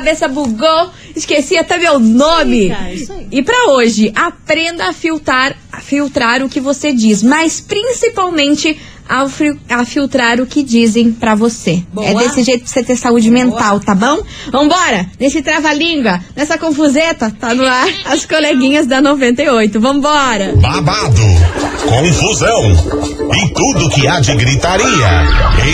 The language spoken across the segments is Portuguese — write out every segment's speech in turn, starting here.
cabeça bugou, esqueci até meu nome. Cara, isso aí. E pra hoje, aprenda a filtrar, a filtrar o que você diz, mas principalmente a, a filtrar o que dizem pra você. Boa. É desse jeito pra você ter saúde mental, tá bom? Vambora! Nesse trava-língua, nessa confuseta, tá no ar as coleguinhas da 98. Vambora! babado, confusão e tudo que há de gritaria.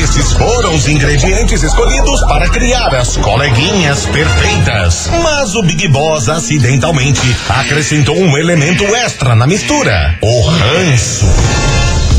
Esses foram os ingredientes escolhidos para criar as coleguinhas perfeitas. Mas o Big Boss acidentalmente acrescentou um elemento extra na mistura: o ranço.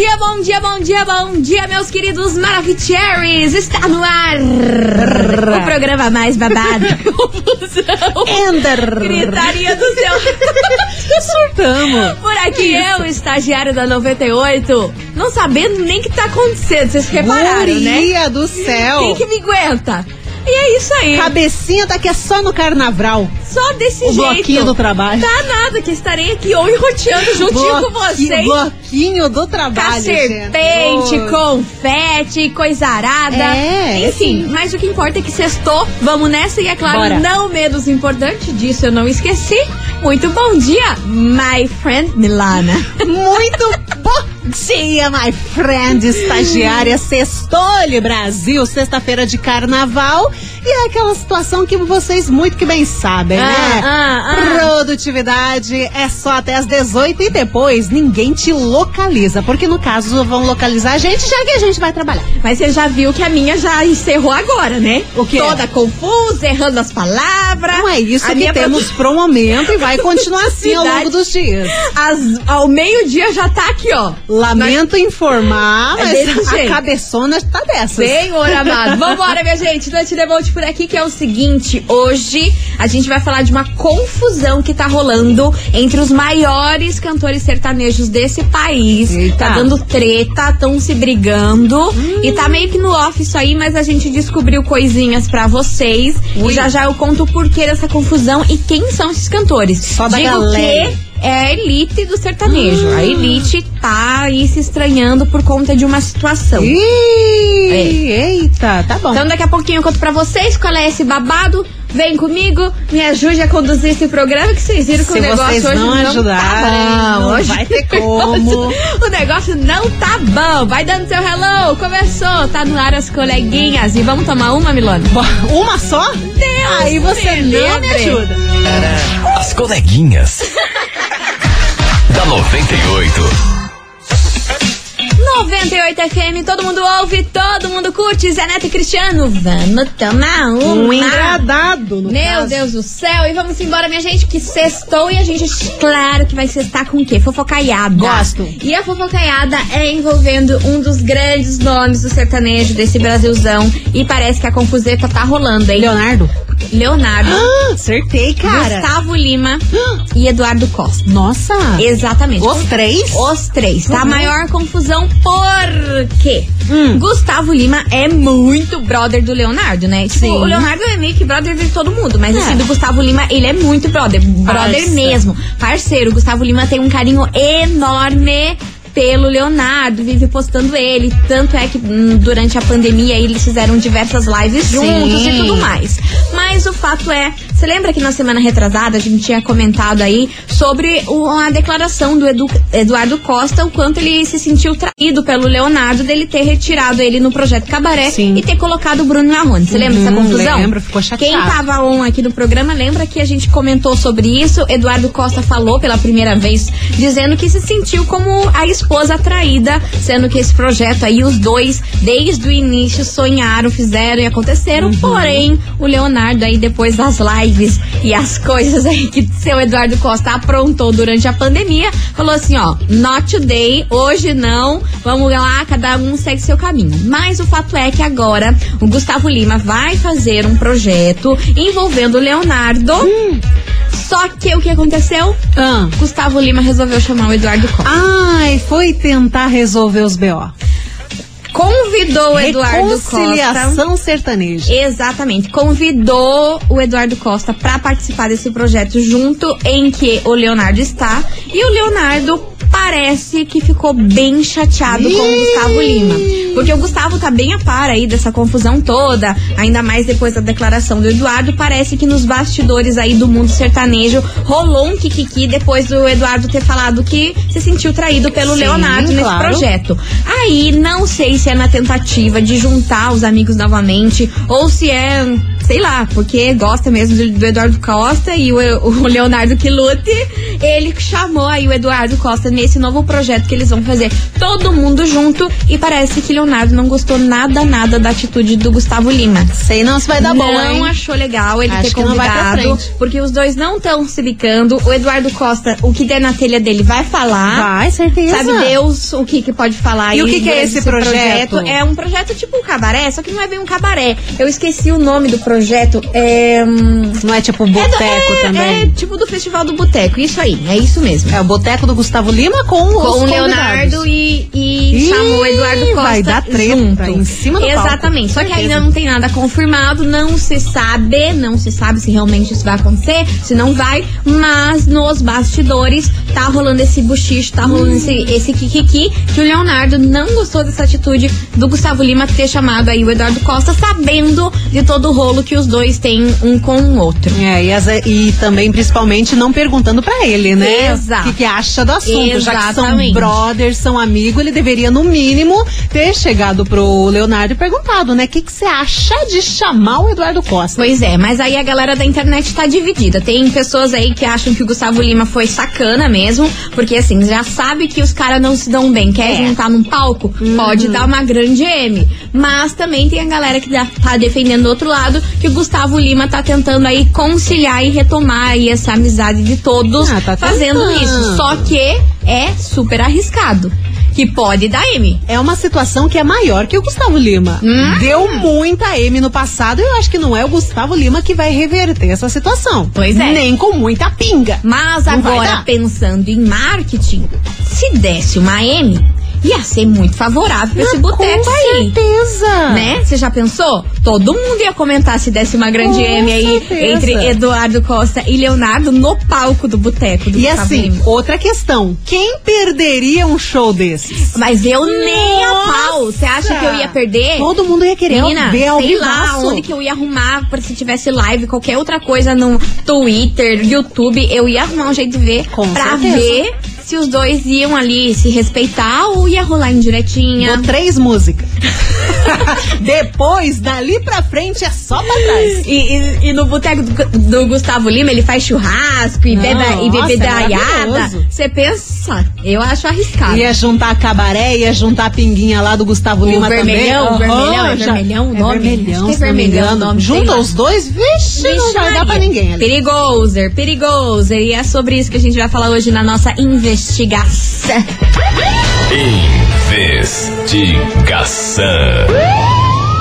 Bom dia, bom dia, bom dia, bom dia, meus queridos Maravicheries! Está no ar o programa mais babado. Confusão. Ender. Gritaria do céu. Surtamos. Por aqui eu, estagiário da 98, não sabendo nem o que tá acontecendo. Vocês repararam, né? Guria do céu. Quem que me aguenta? E é isso aí. Cabecinha tá aqui é só no carnaval. Só desse O jeito. bloquinho do trabalho. Tá nada, que estarei aqui hoje roteando juntinho com vocês. Bloquinho do trabalho. serpente, gente. confete, coisa arada. É, Enfim, mas o que importa é que sextou. Vamos nessa e é claro, Bora. não menos importante disso, eu não esqueci. Muito bom dia, my friend Milana. Muito bom dia, my friend, estagiária Sextole Brasil, sexta-feira de carnaval. E é aquela situação que vocês muito que bem sabem, né? ah, ah. Produtividade é só até as 18 e depois ninguém te localiza. Porque no caso vão localizar a gente já que a gente vai trabalhar. Mas você já viu que a minha já encerrou agora, né? O quê? Toda confusa, errando as palavras. Não é isso A que temos pro momento e vai continuar assim ao longo dos dias. As- ao meio-dia já tá aqui, ó. Lamento informar, É mas desse a jeito. cabeçona tá dessas. Senhor amado. Vambora, minha gente. Dante Devolte por aqui, que é o seguinte. Hoje a gente vai falar de uma confusão que tá rolando entre os maiores cantores sertanejos desse país. Eita. Tá dando treta, tão se brigando. E tá meio que no off isso aí, mas a gente descobriu coisinhas pra vocês. Ui. E já já eu conto o porquê dessa confusão e quem são esses cantores. Só da Digo galera. que é a elite do sertanejo. A elite tá aí se estranhando por conta de uma situação. Ih, É. Eita, tá bom. Então daqui a pouquinho eu conto pra vocês qual é esse babado. Vem comigo, me ajude a conduzir esse programa que vocês viram que Se o negócio vocês hoje não não tá bom. não Hoje vai ter o negócio- como. O negócio não tá bom. Vai dando seu hello. Começou, tá no ar as coleguinhas. E vamos tomar uma, Milona? Uma só? Deus Aí você me não me ajuda. As coleguinhas. da 98. 98 FM, todo mundo ouve, todo mundo curte. Zé Neto e Cristiano, vamos tomar uma. Um engradado, no Meu caso. Deus do céu, e vamos embora, minha gente, que sextou e a gente, claro que vai sextar com o quê? Fofocaiada. Gosto. E a fofocaiada é envolvendo um dos grandes nomes do sertanejo desse Brasilzão. E parece que a confuseta tá rolando, hein? Leonardo? Leonardo, Ah, acertei, cara. Gustavo Lima e Eduardo Costa. Nossa. Exatamente. Os três? Os três, tá? A Uhum. maior confusão por quê? Hum. Gustavo Lima é muito brother do Leonardo, né? Tipo, Sim. o Leonardo é meio que brother de todo mundo, mas É. assim, do Gustavo Lima, ele é muito brother. Brother mesmo. Parceiro. O Gustavo Lima tem um carinho enorme pelo Leonardo, vive postando ele. Tanto é que hum, durante a pandemia eles fizeram diversas lives juntos e tudo mais. Mas o fato é, você lembra que na semana retrasada a gente tinha comentado aí sobre a declaração do Edu- Eduardo Costa, o quanto ele se sentiu traído pelo Leonardo dele ter retirado ele no projeto Cabaré Sim. e ter colocado o Bruno Marrone. Você lembra dessa Uhum, confusão? lembro, ficou chateado. Quem tava on aqui no programa lembra que a gente comentou sobre isso. Eduardo Costa falou pela primeira vez, dizendo que se sentiu como a esposa traída, sendo que esse projeto aí, os dois, desde o início, sonharam, fizeram e aconteceram. Uhum. Porém, o Leonardo aí, depois das lives e as coisas aí que seu Eduardo Costa aprontou durante a pandemia, falou assim, ó, not today, hoje não, vamos lá, cada um segue seu caminho. Mas o fato é que agora o Gustavo Lima vai fazer um projeto envolvendo o Leonardo. Só que o que aconteceu? Ah. Gustavo Lima resolveu chamar o Eduardo Costa. Ai, foi tentar resolver os B.O. convidou o Eduardo Costa. Reconciliação sertaneja. Exatamente. Convidou o Eduardo Costa para participar desse projeto junto em que o Leonardo está. E o Leonardo parece que ficou bem chateado com o Gustavo Lima. Porque o Gustavo tá bem a par aí dessa confusão toda, ainda mais depois da declaração do Eduardo. Parece que nos bastidores aí do mundo sertanejo rolou um kikiki depois do Eduardo ter falado que se sentiu traído pelo Sim, Leonardo nesse claro. projeto. Aí não sei se é na tentativa de juntar os amigos novamente ou se é, sei lá, porque gosta mesmo do, do Eduardo Costa e o, o Leonardo que lute. Ele chamou aí o Eduardo Costa nesse novo projeto que eles vão fazer todo mundo junto e parece que Leonardo não gostou nada, nada da atitude do Gustavo Lima. Sei não se vai dar não bom, hein? achou legal ele Acho ter não convidado, porque os dois não estão se bicando. O Eduardo Costa, o que der na telha dele, vai falar. Vai, certeza. Sabe Deus o que, que pode falar E o que que é esse projeto? É um projeto tipo um cabaré, só que não é bem um cabaré. Eu esqueci o nome do projeto. É, hum, Não é tipo é boteco é- também? É tipo do Festival do Boteco, isso aí, é isso mesmo. É o boteco do Gustavo Lima com, Com o. Leonardo e, e Ih, chamou o Eduardo Costa vai dar treta junto. em cima do palco, Exatamente. Só que certeza. ainda não tem nada confirmado, não se sabe, não se sabe se realmente isso vai acontecer, se não vai, mas nos bastidores tá rolando esse buchicho, tá rolando esse, esse kikiki, que o Leonardo não gostou dessa atitude do Gustavo Lima ter chamado aí o Eduardo Costa, sabendo de todo o rolo que os dois têm um com o outro. É, e, as- e também, principalmente, não perguntando pra ele, né? Exato. O que, que acha do assunto. Já que são Exatamente. brothers, são amigos, ele deveria, no mínimo, ter chegado pro Leonardo e perguntado, né? O que, que você acha de chamar o Eduardo Costa? Pois é, mas aí a galera da internet tá dividida. Tem pessoas aí que acham que o Gustavo Lima foi sacana mesmo, porque assim, já sabe que os caras não se dão bem. Quer É. juntar num palco? Pode dar uma grande M. Mas também tem a galera que dá- tá defendendo do outro lado, que o Gustavo Lima tá tentando aí conciliar e retomar aí essa amizade de todos Ah, tá fazendo tentando. isso. Só que é super arriscado. Que pode dar M. É uma situação que é maior que o Gustavo Lima. Hum? Deu muita M no passado e eu acho que não é o Gustavo Lima que vai reverter essa situação. Pois é. Nem com muita pinga. Mas Não agora, pensando em marketing, se desse uma M, ia ser muito favorável pra esse boteco com aí. certeza. Né? Você já pensou? Todo mundo ia comentar se desse uma grande Com M aí certeza. entre Eduardo Costa e Leonardo no palco do boteco do E Gustavo assim, Lima. outra questão. Quem perderia um show desses? Mas eu nem a Nossa! pau. Você acha que eu ia perder? Todo mundo ia querer Menina, ver ao sei lá onde que eu ia arrumar pra se tivesse live, qualquer outra coisa no Twitter, YouTube, eu ia arrumar um jeito de ver Com pra certeza. ver se os dois iam ali se respeitar ou ia rolar indiretinha. Dou três músicas. Depois, dali pra frente, é só pra trás. E, e- e no boteco do, do Gustavo Lima, ele faz churrasco e, bebe, e é bebedaiada. maravilhoso. Você pensa, eu acho arriscado. Ia juntar cabaré, ia juntar a pinguinha lá do Gustavo O Lima vermelhão, também. vermelhão, é já- vermelhão é nome? vermelhão, Acho que é não me vermelhão o engano. nome, Junta os dois, vixe, não vai dar pra ninguém. ali. Perigoser, perigoser. E é sobre isso que a gente vai falar hoje na nossa investigação. Investigação.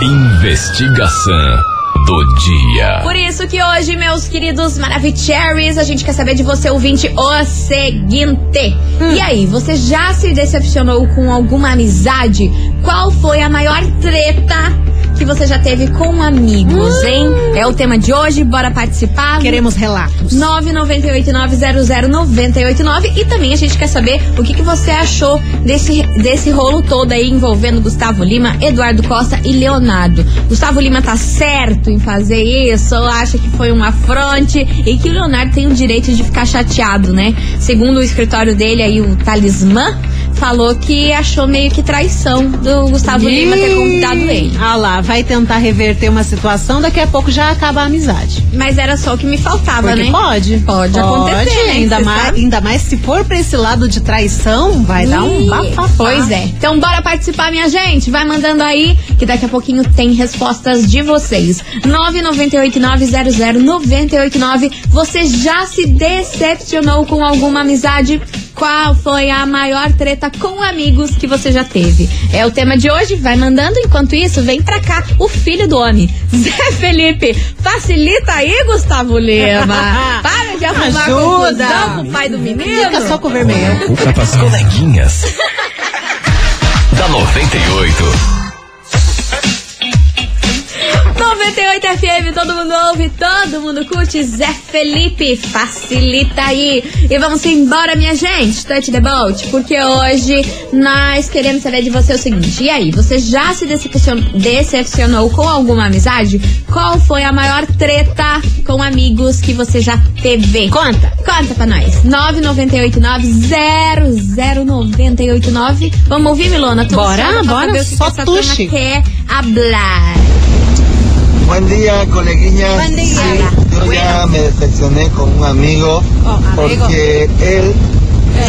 Investigação do dia. Por isso que hoje, meus queridos Maravicheries, a gente quer saber de você, ouvinte, o seguinte. Hum. E aí, você já se decepcionou com alguma amizade? Qual foi a maior treta que você já teve com amigos, Hum. hein? É o tema de hoje, bora participar. Queremos relatos. 998900989 e também a gente quer saber o que, que você achou desse, desse rolo todo aí envolvendo Gustavo Lima, Eduardo Costa e Leonardo. Gustavo Lima tá certo em fazer isso ou acha que foi um afronte e que o Leonardo tem o direito de ficar chateado, né? Segundo o escritório dele aí, o Talismã, falou que achou meio que traição do Gustavo Lima ter convidado ele. Ah lá, vai tentar reverter uma situação, daqui a pouco já acaba a amizade. Mas era só o que me faltava, Porque né? pode. Pode acontecer, né? Ainda mais, sabe? ainda mais se for pra esse lado de traição, vai dar um Ih, bafafá. Pois é. Então bora participar, minha gente. Vai mandando aí, que daqui a pouquinho tem respostas de vocês. 998900989. Você já se decepcionou com alguma amizade? Qual foi a maior treta com amigos que você já teve? É o tema de hoje. Vai mandando. Enquanto isso, vem pra cá o filho do homem, Zé Felipe. Facilita aí, Gustavo Lima. Para de arrumar Ajuda. confusão com o pai do menino. Fica só com o vermelho. As coleguinhas. da 98. 98 FM, todo mundo ouve, todo mundo curte. Zé Felipe, facilita aí. E vamos embora, minha gente. Touch the boat, porque hoje nós queremos saber de você o seguinte: e aí, você já se decepcionou, com alguma amizade? Qual foi a maior treta com amigos que você já teve? Conta. Conta pra nós. 998900989. Vamos ouvir, Milona? Tô Bora, bora, só tuxe. turma quer hablar. Buen día, coleguiñas. Buen día. Sí, yo ya me decepcioné con un amigo Oh, amigo. porque él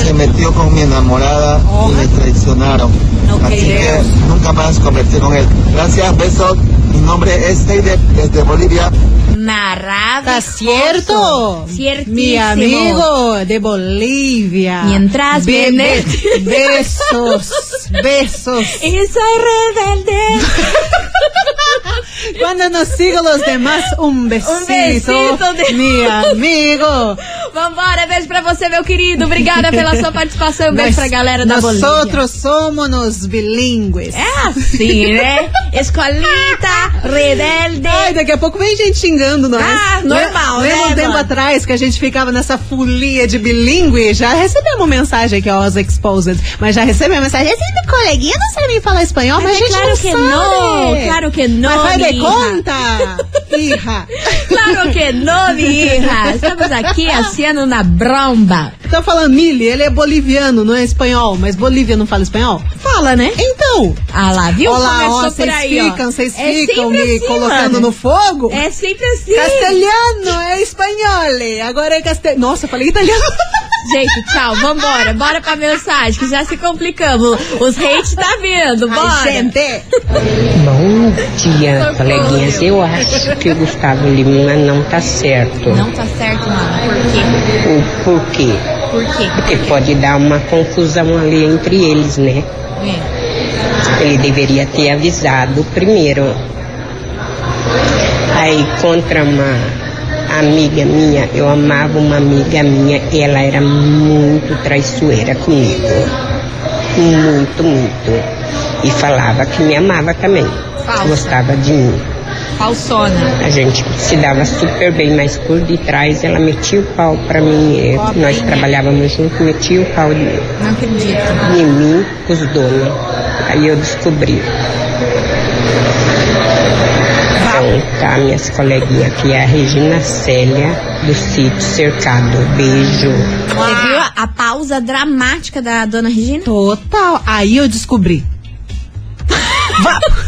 se metió con mi enamorada Oh. y me traicionaron. No Así creo. que nunca más conversé con él. Gracias, besos. Mi nombre es Heide desde Bolivia. Tá cierto. Ciertísimo. Mi amigo de Bolivia. Mientras viene- be- besos, besos. Y soy rebelde. Cuando nos sigo los demás, un besito. besito de- Mi amigo. Vambora, beijo pra você, meu querido. Obrigada pela sua participação. Beijo pra galera da Bolívia. Nosotros somos os bilíngues. É assim, né? Escolita, rebelde. Ai, daqui a pouco vem gente xingando nós. Ah, normal, Lembra né, um tempo mano? atrás que a gente ficava nessa folia de bilíngue? Já recebemos mensagem aqui, ó, os Exposed. Mas já recebemos mensagem. Esse meu coleguinha não sabe nem falar espanhol, mas, Mas a é gente claro não que sabe. não, claro que não, Mas faz de conta, hija. Claro que não, minha hija. Estamos aqui haciendo na bromba. Tô falando Mili, ele é boliviano, não é espanhol. Mas Bolívia não fala espanhol? Fala, né? Então, Ah lá, viu? olá, ó, vocês ficam, vocês É ficam me assim, colocando mano. no fogo? É sempre assim. Castelhano, é espanhol. Agora é castelhano. Nossa, eu falei italiano. Gente, tchau, vambora. Bora pra mensagem, que já se complicamos. Os hates tá vindo, bora. Ai, gente. Bom dia, coleguinhas. Eu acho que o Gustavo Lima não tá certo. Não tá certo, mano. O por quê? Por quê? Por quê? Porque pode dar uma confusão ali entre eles, né? É. Ele deveria ter avisado primeiro. Aí contra uma amiga minha, eu amava uma amiga minha e ela era muito traiçoeira comigo. Muito, muito. E falava que me amava também. Falsa. Gostava de mim. Falsona. A gente se dava super bem, mas por detrás ela metia o pau pra mim. Nós trabalhávamos juntos, metia o pau de, Não acredito. em mim, com os donos. Aí eu descobri. Então, tá, minhas coleguinhas aqui é a Regina Célia, do sítio Cercado. Beijo. Você viu a, a pausa dramática da dona Regina? Total. Aí eu descobri.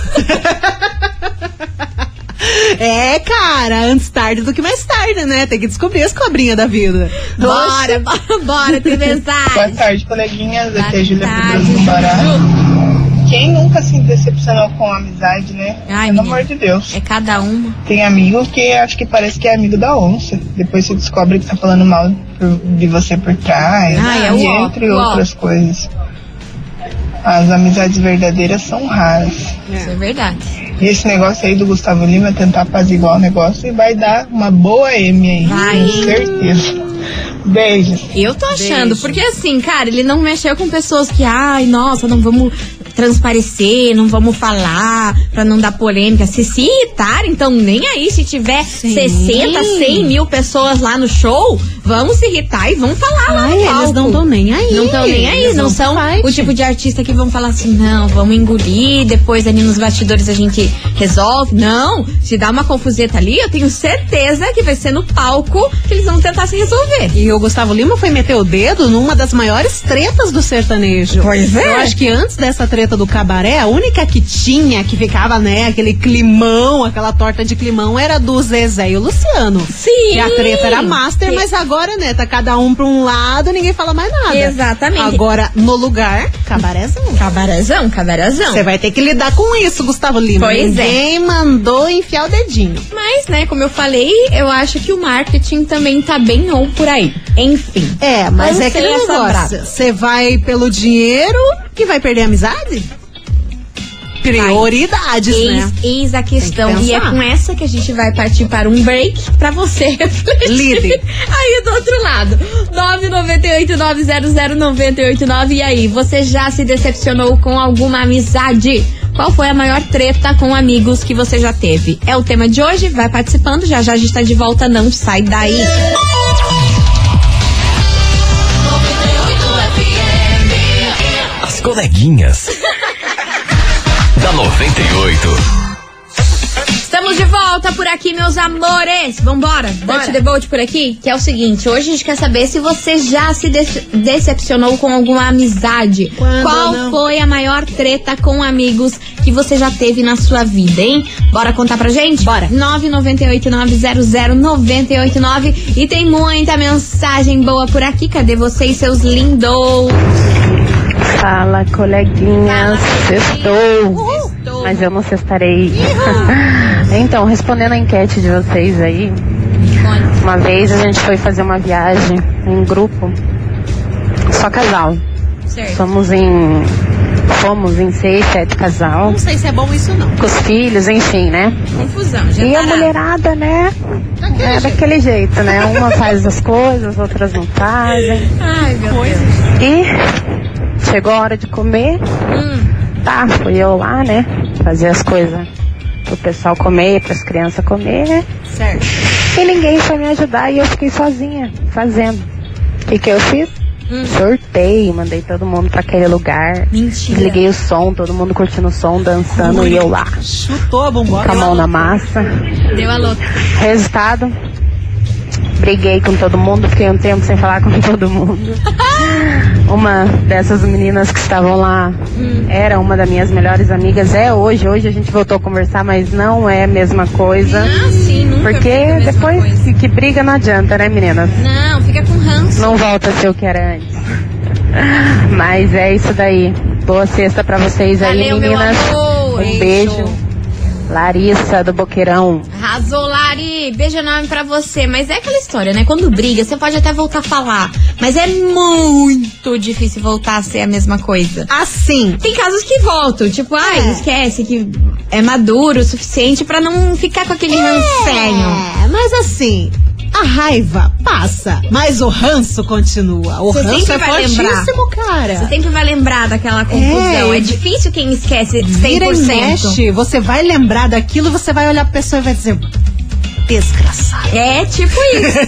É, cara, antes tarde do que mais tarde, né? Tem que descobrir as cobrinhas da vida. Bora, bora, bora, tem Boa mensagem. tarde, coleguinhas. Aqui é Boa Júlia do Pará. Quem nunca se decepcionou com a amizade, né? Ai, Pelo amor de Deus. É cada uma. Tem amigo que acho que parece que é amigo da onça. Depois você descobre que tá falando mal de você por trás. Ai, é e ó, entre ó. outras coisas. As amizades verdadeiras são raras. Isso é verdade. E esse negócio aí do Gustavo Lima tentar apaziguar o negócio e vai dar uma boa M aí. Vai. Com certeza. Beijos. Eu tô achando, Beijo. porque assim, cara, ele não mexeu com pessoas que, ai, nossa, não vamos transparecer, não vamos falar, pra não dar polêmica. Se se irritar, então nem aí, se tiver Sim. 60, 100 mil pessoas lá no show, vamos se irritar e vamos falar lá Ai, no eles palco. não estão nem aí. Não estão nem aí, Eles não são fight. o tipo de artista que vão falar assim, não, vamos engolir, depois ali nos bastidores a gente resolve. Não, se dá uma confuseta ali, eu tenho certeza que vai ser no palco que eles vão tentar se resolver. E o Gustavo Lima foi meter o dedo numa das maiores tretas do sertanejo. Pois é. Eu acho que antes dessa treta do cabaré, a única que tinha, que ficava, né, aquele climão, aquela torta de climão, era do Zezé e o Luciano. Sim. E a treta era master, Sim. mas agora, né, tá cada um pra um lado, ninguém fala mais nada. Exatamente. Agora, no lugar, cabarézão. Cabarezão, cabarezão. Você vai ter que lidar com isso, Gustavo Lima. Pois é. Ninguém mandou enfiar o dedinho. Mas, né, como eu falei, eu acho que o marketing também tá bem ou por aí. Enfim. É, mas é aquele negócio. Você vai pelo dinheiro e vai perder a amizade? Prioridades, né? Eis, eis a questão. Que E é com essa que a gente vai partir para um break pra você refletir. Lide. Aí do outro lado. 998-900-989. E aí, você já se decepcionou com alguma amizade? qual foi a maior treta com amigos que você já teve. É o tema de hoje, vai participando, já já a gente tá de volta, não sai daí. Coleguinhas. da 98. Estamos de volta por aqui, meus amores. Vambora, Dutch the Bolt por aqui. Que é o seguinte, hoje a gente quer saber se você já se de- decepcionou com alguma amizade. Quando Qual não? foi a maior treta com amigos que você já teve na sua vida, hein? Bora contar pra gente? Bora. 998900989 e tem muita mensagem boa por aqui. Cadê vocês, seus lindos? Fala, coleguinhas. Sextou. Mas eu não cestarei. então, respondendo a enquete de vocês aí, uma vez a gente foi fazer uma viagem em grupo, só casal. Certo. Somos em. Fomos em seis, sete casal. Não sei se é bom isso não. Com os filhos, enfim, né? Confusão, já E a mulherada, né? É daquele jeito, né? Uma faz as coisas, outras não fazem. Ai, meu Deus. E chegou a hora de comer. Hum, Tá, fui eu lá, né? Fazer as coisas pro pessoal comer, pras crianças comer, né? certo. E ninguém foi me ajudar e eu fiquei sozinha fazendo. O que, que eu fiz? Hum. Sortei, mandei todo mundo pra aquele lugar. Mentira. Desliguei o som, todo mundo curtindo o som, dançando e eu lá. Chutou a bombona. Com a mão na massa. Deu a louca. Resultado, briguei com todo mundo, fiquei um tempo sem falar com todo mundo. Uma dessas meninas que estavam lá era uma das minhas melhores amigas, é hoje. Hoje a gente voltou a conversar, mas não é a mesma coisa. Ah, sim, nunca Porque depois coisa. que, briga não adianta, né, meninas? Não, fica com ranço. Não volta a ser o que era antes. Mas é isso daí. Boa sexta pra vocês aí, Valeu, meninas. Um beijo. Larissa do Boqueirão. Arrasou, Lari. Beijo enorme pra você. Mas é aquela história, né? Quando briga, você pode até voltar a falar. Mas é muito difícil voltar a ser a mesma coisa. Assim. Tem casos que voltam, tipo, ai, É. esquece que é maduro o suficiente pra não ficar com aquele rancenho. É, mas assim, a raiva passa, mas o ranço continua. O Você ranço sempre é vai lembrar. fortíssimo, cara. Você sempre vai lembrar daquela confusão. É, e- difícil quem esquece 100%. Vira e mexe, você vai lembrar daquilo, você vai olhar pra pessoa e vai dizer, desgraçado. É tipo isso.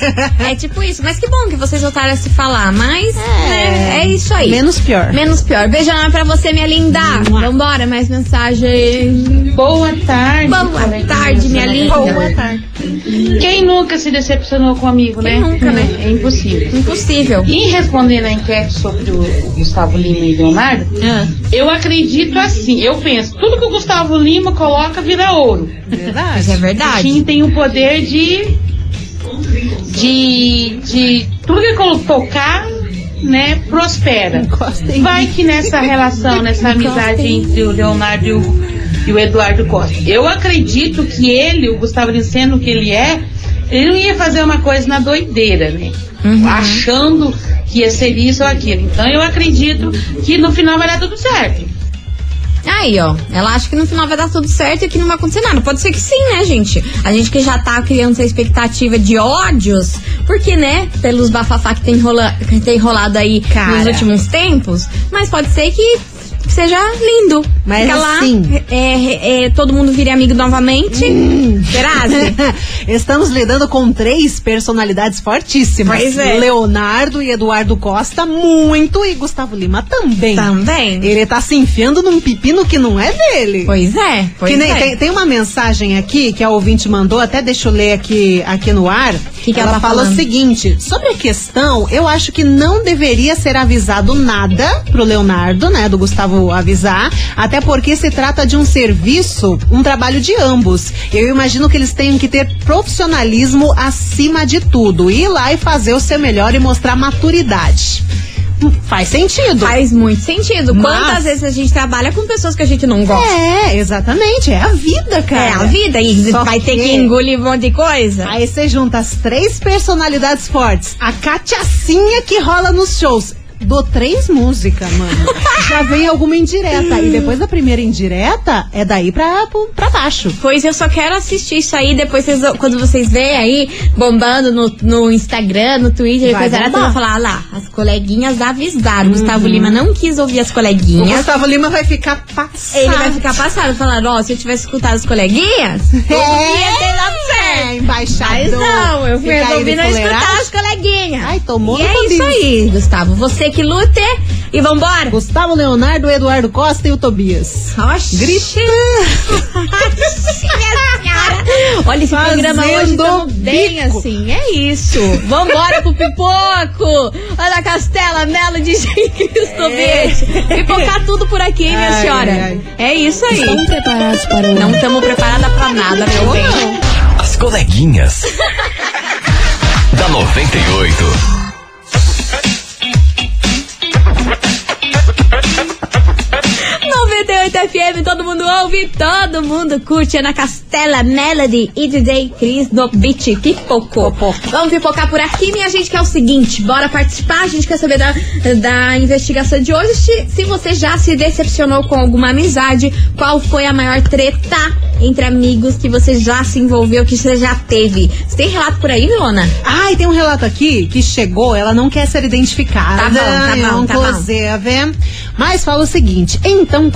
é tipo isso. Mas que bom que vocês voltaram a se falar. Mas, né, é isso aí. Menos pior. Menos pior. Enorme pra você, minha linda. Vambora, mais mensagem. Boa tarde. Boa tarde, minha da linda. 98. Quem nunca se decepcionou com um amigo, Quem né? nunca, né? É impossível. Impossível. E respondendo a enquete sobre o Gustavo Lima e Leonardo, Ah, eu acredito assim, eu penso, tudo que o Gustavo Lima coloca vira ouro. Verdade. Mas é O verdade. Tim tem o poder de. de. de. tudo que ele tocar, né, prospera. Vai que nessa relação, nessa amizade entre o Leonardo e o, e o Eduardo Costa. Eu acredito que ele, o Gustavo Lima, sendo o que ele é, ele não ia fazer uma coisa na doideira, né? Achando que ia ser isso ou aquilo. Então eu acredito que no final vai dar tudo certo. Aí, ó. Ela acha que no final vai dar tudo certo e que não vai acontecer nada. Pode ser que sim, né, gente? A gente que já tá criando essa expectativa de ódios, porque, né, pelos bafafá que tem, rola, que tem rolado aí Cara. nos últimos tempos, mas pode ser que seja lindo. Mas Fica lá, assim- é, é, todo mundo vire amigo novamente. Grazi. Estamos lidando com três personalidades fortíssimas. Pois é. Leonardo e Eduardo Costa, muito, e Gustavo Lima também. Também. Ele tá se enfiando num pepino que não é dele. Pois é, pois que nem- é. tem, tem uma mensagem aqui que a ouvinte mandou, até deixa eu ler aqui, aqui no ar. Que que ela tá fala falando? o seguinte: sobre a questão, eu acho que não deveria ser avisado nada pro Leonardo, né? Do Gustavo avisar, até porque se trata de um serviço, um trabalho de ambos. Eu imagino que eles tenham que ter profissionalismo acima de tudo. Ir lá e fazer o seu melhor e mostrar maturidade. Hum, Faz sentido. Faz muito sentido. Mas- Quantas vezes a gente trabalha com pessoas que a gente não gosta? É, exatamente. É a vida, cara. É a vida e Só vai ter que que- engolir um monte de coisa. Aí você junta as três personalidades fortes, a cachaçinha que rola nos shows. Dou três músicas, mano. Já vem alguma indireta. E depois da primeira indireta, é daí pra, pra baixo. Pois eu só quero assistir isso aí, depois vocês- quando vocês veem aí, bombando no, no Instagram, no Twitter, Vai depois era vão falar, ah lá, as coleguinhas avisaram. Gustavo Lima não quis ouvir as O coleguinhas. Gustavo Lima vai ficar passado. Ele vai ficar passado, falando, ó, se eu tivesse escutado as coleguinhas, eu ia ter dado certo. É, embaixador. Mas não, eu fui resolvi não escutar as coleguinhas. Ai, tomou E no é isso aí, Gustavo. Você que lute e vambora. Gustavo Leonardo, Eduardo Costa e o Tobias. Oxi. Grita. Olha, esse programa hoje Fazendo tamo bem assim. É isso. Vambora pro pipoco. Olha a Castela, Melo de Cristo Beijo. Pipocar tudo por aqui, hein, minha Ai, senhora? ai. É isso aí. Estão preparados para o... Não estamos preparadas pra nada, meu bem. As coleguinhas. da 98. 98 FM, todo mundo ouve, todo mundo curte. Ana Castela, Melody e DJ Cris do Beat Pipocou. Vamos pipocar por aqui, minha gente, que é o seguinte: bora participar. A gente quer saber da, da investigação de hoje. Se, se você já se decepcionou com alguma amizade, qual foi a maior treta entre amigos que você já se envolveu, que você já teve? Você tem relato por aí, Milona? Ai, tem um relato aqui que chegou, ela não quer ser identificada. Tá bom, tá é bom, tá bom. Mas fala o seguinte: então,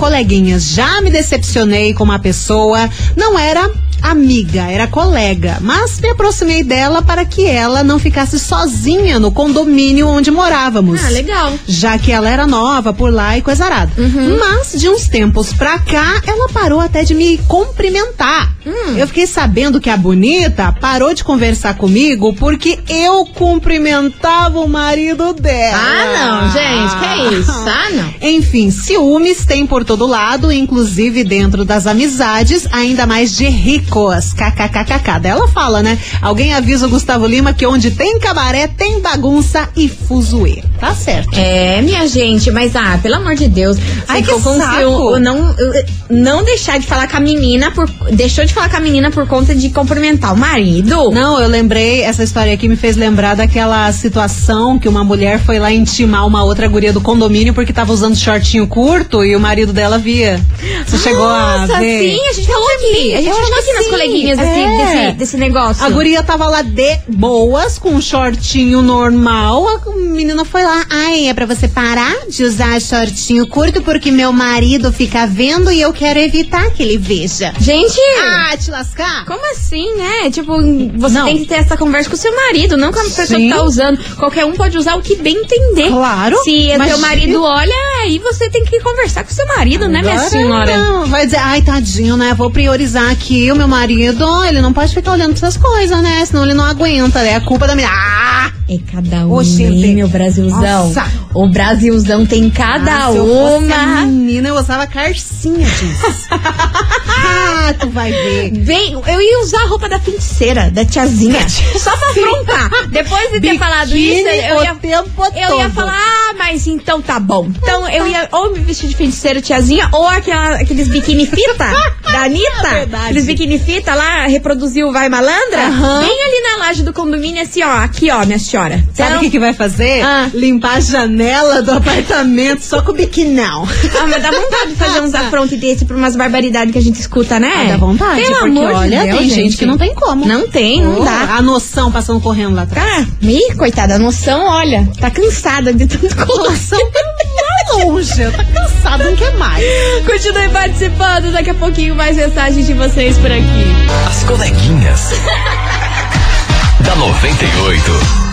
já me decepcionei com uma pessoa, não era amiga, era colega, mas me aproximei dela para que ela não ficasse sozinha no condomínio onde morávamos. Ah, legal. Já que ela era nova por lá e coisa arada. Uhum. Mas de uns tempos pra cá, ela parou até de me cumprimentar. Hum. Eu fiquei sabendo que a bonita parou de conversar comigo porque eu cumprimentava o marido dela. Ah, não, gente, que é isso? Ah, não. Enfim, ciúmes tem por todo lado, inclusive dentro das amizades, ainda mais de ricos. KKKKK. Daí Ela fala, né? Alguém avisa o Gustavo Lima que onde tem cabaré tem bagunça e fuzuê. Tá certo. É, minha gente, mas ah, pelo amor de Deus. Ai, que saco. não, não deixar de falar com a menina por. Deixou de falar com a menina por conta de cumprimentar o marido. Não, eu lembrei, essa história aqui me fez lembrar daquela situação que uma mulher foi lá intimar uma outra guria do condomínio porque tava usando shortinho curto e o marido dela via. Você chegou a Nossa, ver? sim, a gente falou aqui. A gente falou aqui sim. coleguinhas desse, É. desse, desse negócio. A guria tava lá de boas, com um shortinho normal. A menina foi lá. Ai, é pra você parar de usar shortinho curto porque meu marido fica vendo e eu quero evitar que ele veja. Gente, Ah, te lascar? como assim, né? Tipo, você Não. tem que ter essa conversa com o seu marido, não com a pessoa Sim. que tá usando. Qualquer um pode usar o que bem entender. Claro, Se o teu marido olha, aí você tem que conversar com o seu marido, né, minha Agora senhora? Não, vai dizer, ai, tadinho, né? Vou priorizar aqui o meu marido. Ele não pode ficar olhando essas coisas, né? Senão ele não aguenta, né? É culpa da minha. Ah! É cada um, meu Brasilzão. Nossa. O Brasilzão tem cada Ah, uma. menina, eu usava carcinha disso. ah, tu vai ver. Bem, eu ia usar a roupa da feiticeira, da tiazinha. Só pra afrontar. Depois de ter falado isso, eu ia, tempo eu ia falar, ah, mas então tá bom. Então eu ia ou me vestir de feiticeira tiazinha, ou aquela, aqueles biquíni fita da Anitta. Verdade. Aqueles biquíni fita lá, reproduziu o Vai Malandra. Aham. Bem ali na laje do condomínio, assim, ó. Aqui, ó, minha senhora. Sabe o Então- que, que vai fazer? Ah. Limpar a janela do apartamento só com o biquinão. Ah, mas dá vontade de fazer uns afrontos desse por umas barbaridades que a gente escuta, né? Ah, dá vontade, Pelo porque amor de olha, Deus, tem gente que não tem como. Não tem, não Oh, dá. A noção passando correndo lá atrás. Ah, ih, coitada, a noção, olha, tá cansada de tanto colocar. noção tá longe, tá cansado, não quer mais. Continue participando, daqui a pouquinho mais mensagens de vocês por aqui. As coleguinhas. da 98.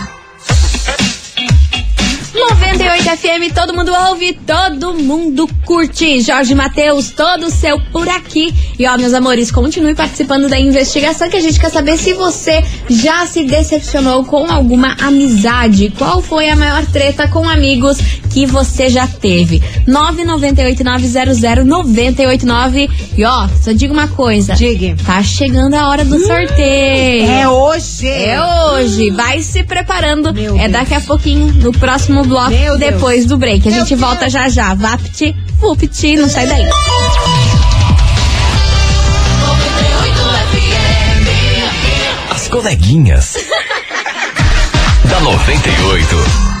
98 FM, todo mundo ouve, todo mundo curte. Jorge Matheus, todo seu por aqui. E ó, meus amores, continue participando da investigação que a gente quer saber se você já se decepcionou com alguma amizade. Qual foi a maior treta com amigos que você já teve? 998-900-989. E ó, só digo uma coisa. Diga. Tá chegando a hora do sorteio. É hoje. É hoje. Vai se preparando. Meu é Deus. daqui a pouquinho, no próximo bloco, Meu Deus. depois do break. A Meu gente volta Deus. já já. Vapt, vupt, não sai daí. As coleguinhas. da 98.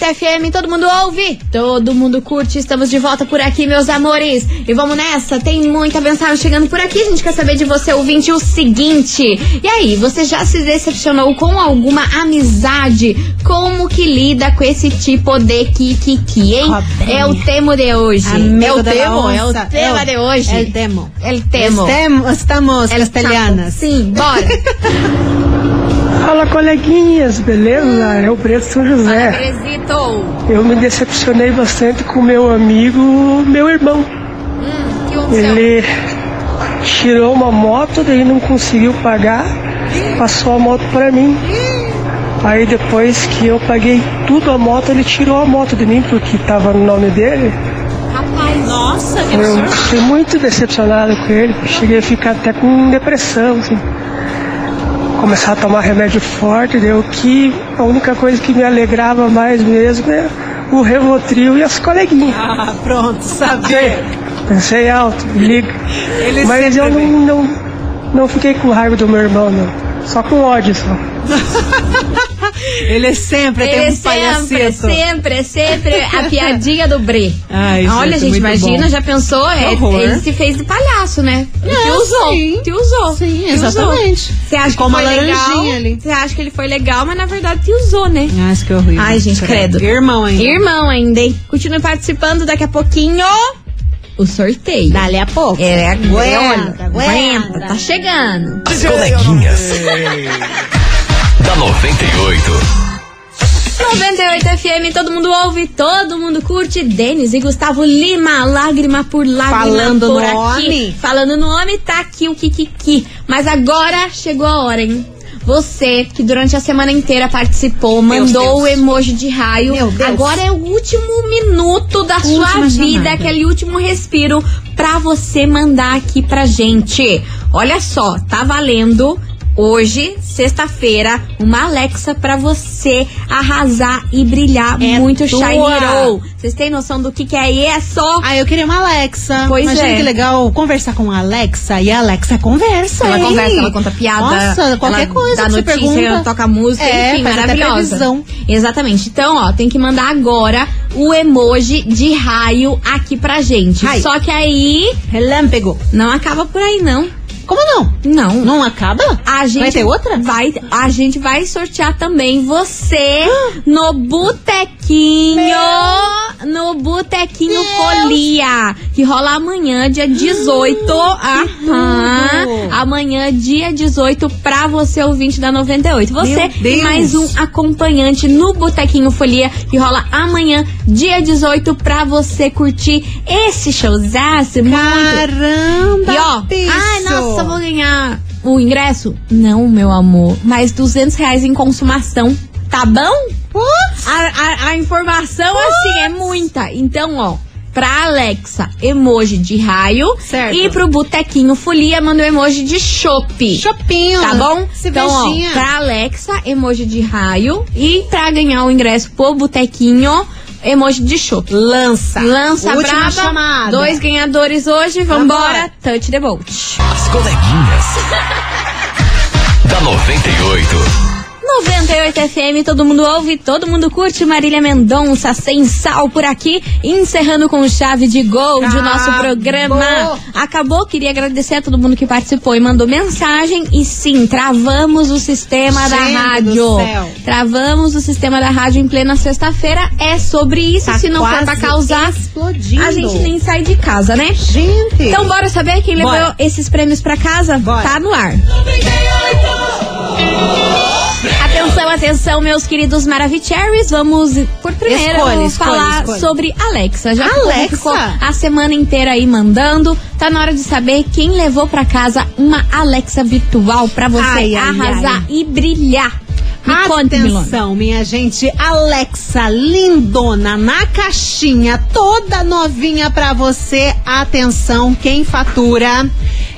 FM, todo mundo ouve, todo mundo curte. Estamos de volta por aqui, meus amores. E vamos nessa, tem muita mensagem chegando por aqui. A gente quer saber de você, ouvinte, o seguinte. E aí, você já se decepcionou com alguma amizade? Como que lida com esse tipo de kikiki, hein? Cobrinha. É o tema de hoje. É o tema, é o tema É de hoje. é o temo. É o tema. Estamos, estamos É castelhanas. tema. Sim, bora. Fala coleguinhas, beleza? É o Preto São José. Eu me decepcionei bastante com meu amigo, meu irmão. Hum, que? Ele tirou uma moto, daí não conseguiu pagar, passou a moto para mim. Aí depois que eu paguei tudo a moto, ele tirou a moto de mim porque estava no nome dele. Rapaz, Nossa, que Eu absurdo. fiquei muito decepcionado com ele. Cheguei a ficar até com depressão, assim. Começar a tomar remédio forte, deu que a única coisa que me alegrava mais mesmo é o Revotril e as coleguinhas. Ah, pronto, sabia. pensei alto, liga. Ele Mas eu não, não, não fiquei com raiva do meu irmão, não. Só com ódio, só. Ele sempre tem Ele um sempre, sempre, sempre a piadinha do Bre. Ai, Olha, gente, muito imagina, bom. já pensou? É, ele se fez de palhaço, né? E te É, usou. sim. Te usou. Sim, exatamente. Você acha Ficou que uma foi legal? laranjinha ali. Você acha que ele foi legal, mas na verdade te usou, né? Isso que horrível. Ai, gente, credo. Irmão ainda. Irmão ainda, hein? Continue participando daqui a pouquinho. O sorteio. Dali a pouco. É, Aguenta, olha, aguenta. aguenta, tá chegando. As coleguinhas. Da 98. 98 FM, todo mundo ouve, todo mundo curte. Denis e Gustavo Lima, lágrima por lágrima Falando por no aqui. homem. Falando no homem, tá aqui o Kikiki. Mas agora chegou a hora, hein? Você que durante a semana inteira participou, mandou o emoji de raio. Meu Deus. Agora é o último minuto da sua Última vida, chamada. aquele último respiro pra você mandar aqui pra gente. Olha só, tá valendo hoje, sexta-feira, uma Alexa pra você arrasar e brilhar É muito tua. shiny roll. Vocês têm noção do que que é isso? Ah, eu queria uma Alexa. Pois Imagina é. que legal conversar com a Alexa e a Alexa conversa. Ela hein? conversa, ela conta piada. Nossa, qualquer ela coisa dá que notícia, pergunta. ela toca música, É, enfim, maravilhosa. Exatamente. Então, ó, tem que mandar agora o emoji de raio aqui pra gente. Raio. Só que aí Relâmpago. não acaba por aí não. Como não? Não. Não acaba? A gente Vai ter outra? Vai, a gente vai sortear também você no botequinho, no botequinho Folia, que rola amanhã, dia 18. Aham. tudo. Amanhã, dia 18, pra você ouvinte da 98. Você e mais um acompanhante no botequinho Folia, que rola amanhã, dia 18, pra você curtir esse showzaço muito Caramba, e ó, ai, nossa, vou ganhar o ingresso? Não, meu amor, mas 200 reais em consumação, tá bom? A, a- a informação, assim, é muita. Então, ó, pra Alexa, emoji de raio. Certo. E pro Botequinho Folia, manda o emoji de chopp. Chopinho. Tá bom? Então, ó, pra Alexa, emoji de raio. E pra ganhar o ingresso pro Botequinho, emoji de chopp. Lança. Lança Última braba. chamada. Dois ganhadores hoje. Vambora. Vambora. Touch the boat. As coleguinhas. da 98. 98 FM, todo mundo ouve, todo mundo curte. Marília Mendonça, sem sal por aqui, encerrando com chave de gol de nosso programa. Acabou, queria agradecer a todo mundo que participou e mandou mensagem. E sim, travamos o sistema da Gente rádio. do céu. Travamos o sistema da rádio em plena sexta-feira. É sobre isso. Tá Se não for pra causar, explodindo. a gente nem sai de casa, né? Gente. Então, bora saber quem levou Bora. esses prêmios pra casa? Bora. Tá no ar. Atenção, atenção, meus queridos Maravicheries. Vamos, por primeiro, Escolha, falar escolha. sobre Alexa. Já Alexa? ficou a semana inteira aí mandando, tá na hora de saber quem levou pra casa uma Alexa virtual pra você Ai, ai, arrasar ai. e brilhar. Me conte. Atenção, minha gente, Alexa lindona na caixinha, toda novinha pra você. Atenção, quem fatura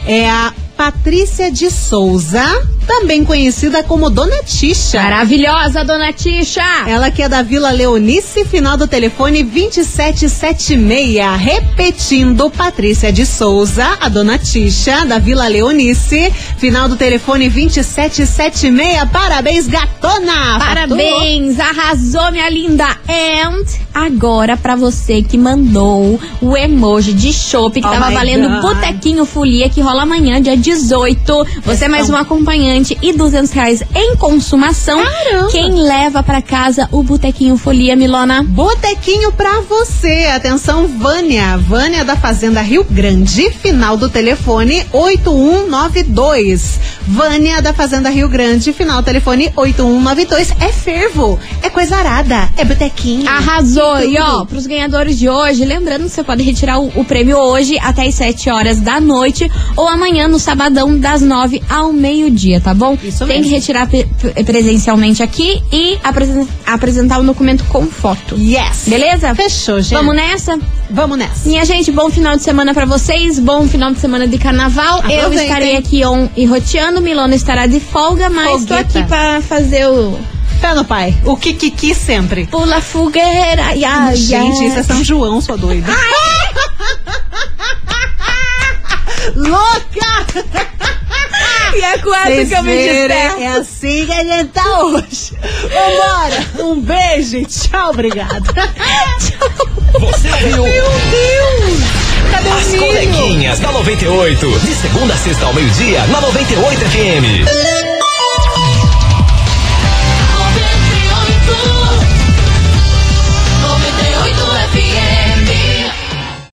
é a Patrícia de Souza. Também conhecida como Dona Ticha. Maravilhosa, dona Ticha! Ela que é da Vila Leonice, final do telefone 2776. Repetindo, Patrícia de Souza, a Dona Ticha, da Vila Leonice, final do telefone 2776. Parabéns, gatona! Parabéns, arrasou, minha linda. And agora pra você que mandou o emoji de chopp que Oh tava valendo God. Botequinho Folia que rola amanhã, dia 18. Você é mais um acompanhante e 200 reais em consumação. Caramba. Quem leva pra casa o Botequinho Folia, Milona? Botequinho pra você. Atenção, Vânia. Vânia da Fazenda Rio Grande, final do telefone 8192. Vânia da Fazenda Rio Grande, final do telefone 8192. É fervo, é coisa arada, é botequinho. Arrasou! E ó, pros ganhadores de hoje, lembrando que você pode retirar o, o prêmio hoje até as 7 horas da noite ou amanhã no sabadão das 9 ao meio-dia, tá bom? Isso Tem mesmo. que retirar pre- pre- presencialmente aqui e apresen- apresentar o documento com foto. Yes. Beleza? Fechou, gente. Vamos nessa? Vamos nessa. Minha gente, bom final de semana pra vocês, bom final de semana de carnaval. Eu estarei aqui on e roteando, Milona estará de folga, mas tô Folguita. aqui pra fazer o Pé no pai. O Kikiki sempre. pula fogueira. Ai, Gente, ai. isso é São João, sua doida. Louca! E é com essa Vocês que eu me despeço. É assim que a gente tá hoje. Vambora. Um beijo e tchau, obrigada. Você ouviu Meu Deus! Cadê As o milho? Coleguinhas da 98. De segunda a sexta ao meio-dia, na 98 FM.